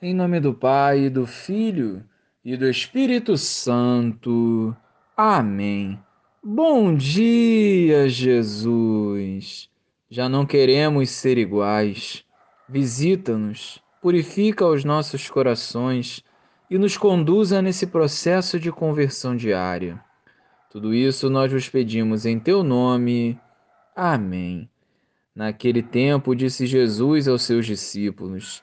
Em nome do Pai, do Filho e do Espírito Santo. Amém. Bom dia, Jesus. Já não queremos ser iguais. Visita-nos, purifica os nossos corações e nos conduza nesse processo de conversão diária. Tudo isso nós vos pedimos em teu nome. Amém. Naquele tempo, disse Jesus aos seus discípulos: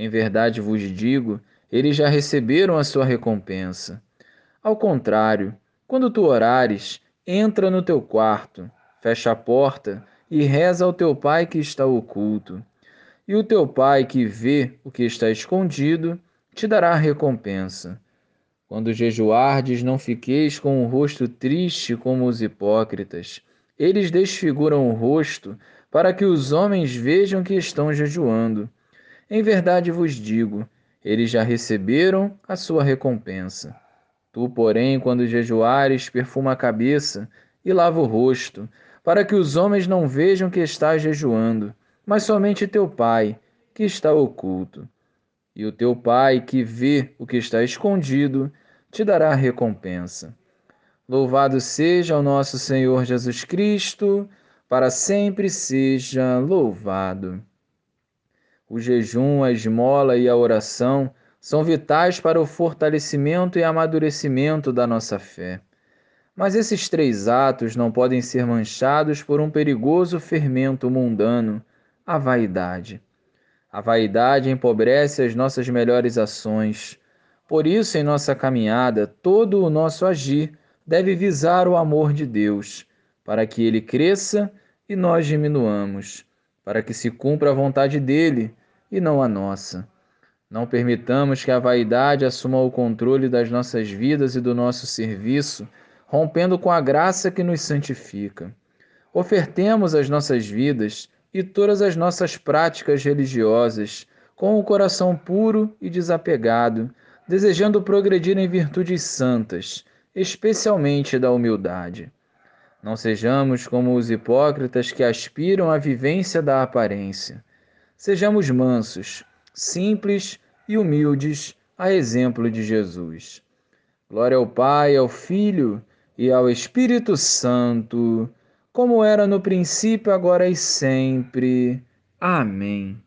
Em verdade vos digo, eles já receberam a sua recompensa. Ao contrário, quando tu orares, entra no teu quarto, fecha a porta e reza ao teu pai que está oculto. E o teu pai que vê o que está escondido te dará a recompensa. Quando jejuardes, não fiqueis com o rosto triste como os hipócritas. Eles desfiguram o rosto para que os homens vejam que estão jejuando. Em verdade vos digo, eles já receberam a sua recompensa. Tu, porém, quando jejuares, perfuma a cabeça e lava o rosto, para que os homens não vejam que estás jejuando, mas somente teu Pai, que está oculto. E o teu Pai, que vê o que está escondido, te dará recompensa. Louvado seja o nosso Senhor Jesus Cristo, para sempre seja louvado. O jejum, a esmola e a oração são vitais para o fortalecimento e amadurecimento da nossa fé. Mas esses três atos não podem ser manchados por um perigoso fermento mundano, a vaidade. A vaidade empobrece as nossas melhores ações. Por isso, em nossa caminhada, todo o nosso agir deve visar o amor de Deus, para que ele cresça e nós diminuamos, para que se cumpra a vontade dele e não a nossa. Não permitamos que a vaidade assuma o controle das nossas vidas e do nosso serviço, rompendo com a graça que nos santifica. Ofertemos as nossas vidas e todas as nossas práticas religiosas com o coração puro e desapegado, desejando progredir em virtudes santas, especialmente da humildade. Não sejamos como os hipócritas que aspiram à vivência da aparência. Sejamos mansos, simples e humildes, a exemplo de Jesus. Glória ao Pai, ao Filho e ao Espírito Santo, como era no princípio, agora e sempre. Amém.